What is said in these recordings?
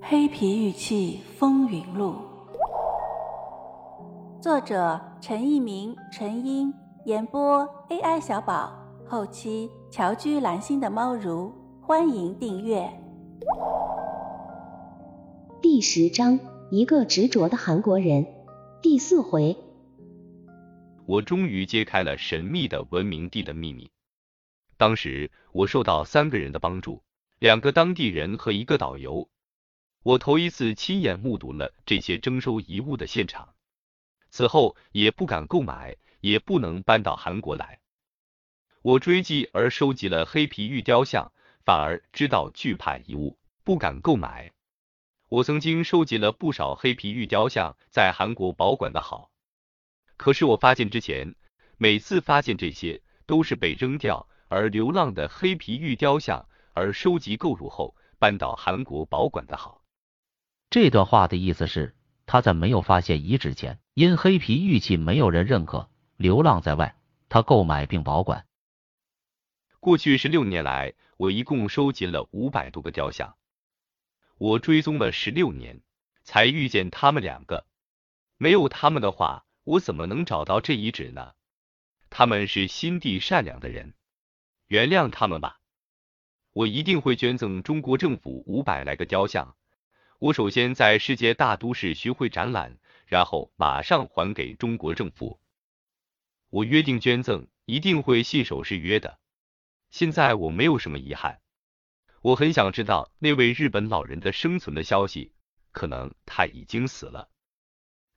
黑皮玉器风云录，作者陈一鸣、陈英，演播 AI 小宝，后期乔居蓝心的猫如，欢迎订阅。第十章，一个执着的韩国人，第四回，我终于揭开了神秘的文明地的秘密。当时我受到三个人的帮助，两个当地人和一个导游。我头一次亲眼目睹了这些征收遗物的现场，此后也不敢购买，也不能搬到韩国来。我追记而收集了黑皮玉雕像，反而知道惧怕遗物，不敢购买。我曾经收集了不少黑皮玉雕像，在韩国保管的好。可是我发现之前，每次发现这些都是被扔掉而流浪的黑皮玉雕像，而收集购入后搬到韩国保管的好。这段话的意思是，他在没有发现遗址前，因黑皮玉器没有人认可，流浪在外，他购买并保管。过去十六年来，我一共收集了五百多个雕像，我追踪了十六年，才遇见他们两个。没有他们的话，我怎么能找到这遗址呢？他们是心地善良的人，原谅他们吧。我一定会捐赠中国政府五百来个雕像。我首先在世界大都市巡回展览，然后马上还给中国政府。我约定捐赠，一定会信守誓约的。现在我没有什么遗憾。我很想知道那位日本老人的生存的消息，可能他已经死了。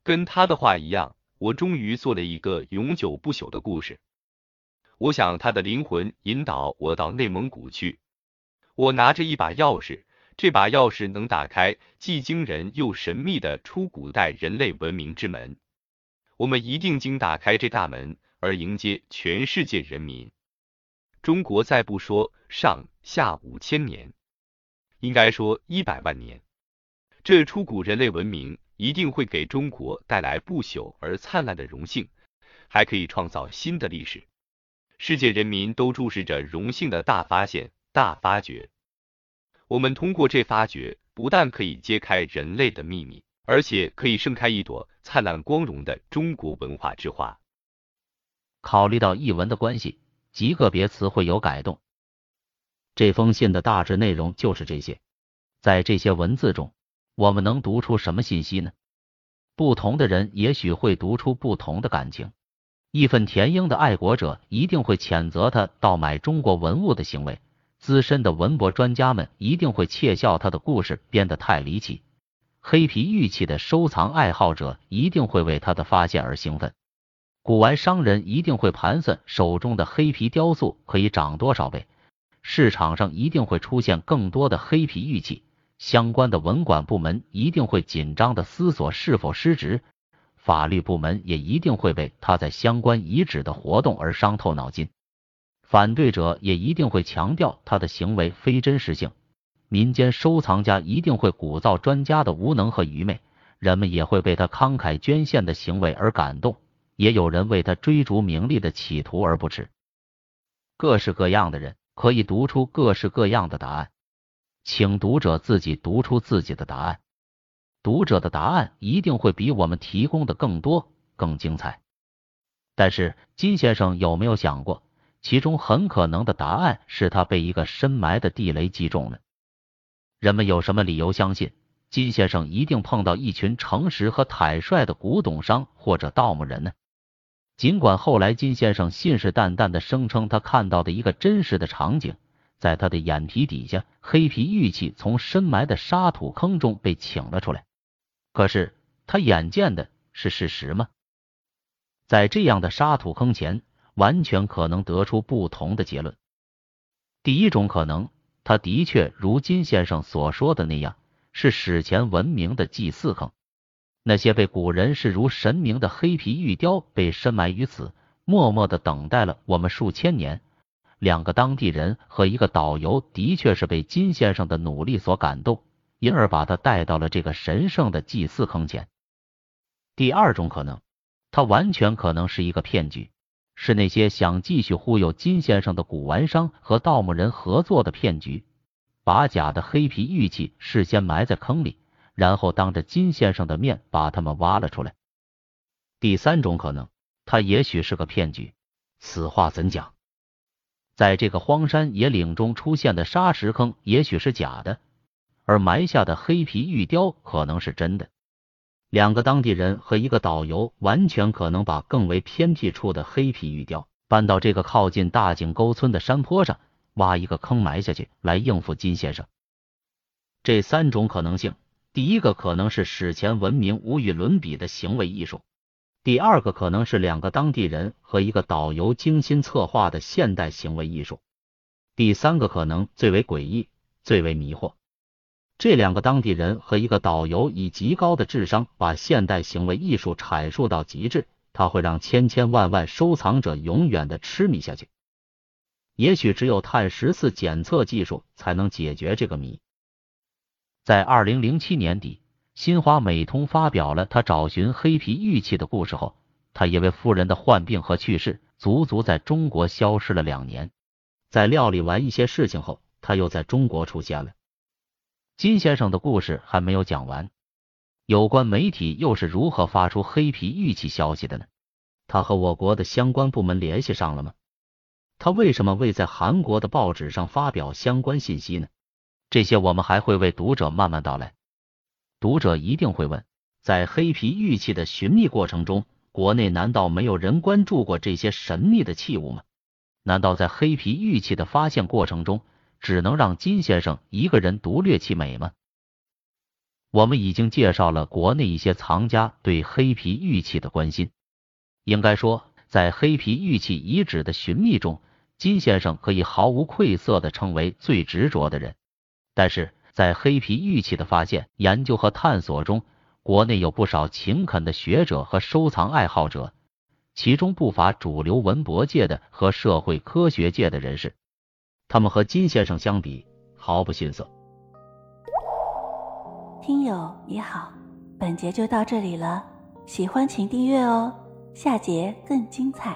跟他的话一样，我终于做了一个永久不朽的故事。我想他的灵魂引导我到内蒙古去。我拿着一把钥匙。这把钥匙能打开既惊人又神秘的出古代人类文明之门。我们一定经打开这大门，而迎接全世界人民。中国再不说上下五千年，应该说一百万年，这出古人类文明一定会给中国带来不朽而灿烂的荣幸，还可以创造新的历史。世界人民都注视着荣幸的大发现、大发掘。我们通过这发掘，不但可以揭开人类的秘密，而且可以盛开一朵灿烂光荣的中国文化之花。考虑到译文的关系，极个别词汇有改动。这封信的大致内容就是这些。在这些文字中，我们能读出什么信息呢？不同的人也许会读出不同的感情。义愤填膺的爱国者一定会谴责他盗买中国文物的行为。资深的文博专家们一定会窃笑他的故事编得太离奇，黑皮玉器的收藏爱好者一定会为他的发现而兴奋，古玩商人一定会盘算手中的黑皮雕塑可以涨多少倍，市场上一定会出现更多的黑皮玉器，相关的文管部门一定会紧张的思索是否失职，法律部门也一定会为他在相关遗址的活动而伤透脑筋。反对者也一定会强调他的行为非真实性，民间收藏家一定会鼓噪专家的无能和愚昧，人们也会被他慷慨捐献的行为而感动，也有人为他追逐名利的企图而不耻。各式各样的人可以读出各式各样的答案，请读者自己读出自己的答案。读者的答案一定会比我们提供的更多、更精彩。但是金先生有没有想过？其中很可能的答案是他被一个深埋的地雷击中了。人们有什么理由相信金先生一定碰到一群诚实和坦率的古董商或者盗墓人呢？尽管后来金先生信誓旦旦的声称他看到的一个真实的场景，在他的眼皮底下，黑皮玉器从深埋的沙土坑中被请了出来，可是他眼见的是事实吗？在这样的沙土坑前。完全可能得出不同的结论。第一种可能，他的确如金先生所说的那样，是史前文明的祭祀坑。那些被古人视如神明的黑皮玉雕被深埋于此，默默的等待了我们数千年。两个当地人和一个导游的确是被金先生的努力所感动，因而把他带到了这个神圣的祭祀坑前。第二种可能，他完全可能是一个骗局。是那些想继续忽悠金先生的古玩商和盗墓人合作的骗局。把假的黑皮玉器事先埋在坑里，然后当着金先生的面把它们挖了出来。第三种可能，他也许是个骗局。此话怎讲？在这个荒山野岭中出现的沙石坑也许是假的，而埋下的黑皮玉雕可能是真的。两个当地人和一个导游完全可能把更为偏僻处的黑皮玉雕搬到这个靠近大井沟村的山坡上，挖一个坑埋下去，来应付金先生。这三种可能性，第一个可能是史前文明无与伦比的行为艺术。第二个可能是两个当地人和一个导游精心策划的现代行为艺术，第三个可能最为诡异、最为迷惑。这两个当地人和一个导游以极高的智商把现代行为艺术阐述到极致，它会让千千万万收藏者永远的痴迷下去。也许只有碳十四检测技术才能解决这个谜。在二零零七年底。新华美通发表了他找寻黑皮玉器的故事后，他因为夫人的患病和去世，足足在中国消失了两年。在料理完一些事情后，他又在中国出现了。金先生的故事还没有讲完，有关媒体又是如何发出黑皮玉器消息的呢？他和我国的相关部门联系上了吗？他为什么未在韩国的报纸上发表相关信息呢？这些我们还会为读者慢慢道来。读者一定会问，在黑皮玉器的寻觅过程中，国内难道没有人关注过这些神秘的器物吗？难道在黑皮玉器的发现过程中，只能让金先生一个人独掠其美吗？我们已经介绍了国内一些藏家对黑皮玉器的关心。应该说，在黑皮玉器遗址的寻觅中，金先生可以毫无愧色的称为最执着的人。但是，在黑皮玉器的发现、研究和探索中，国内有不少勤恳的学者和收藏爱好者，其中不乏主流文博界的和社会科学界的人士。他们和金先生相比，毫不逊色。听友你好，本节就到这里了，喜欢请订阅哦，下节更精彩。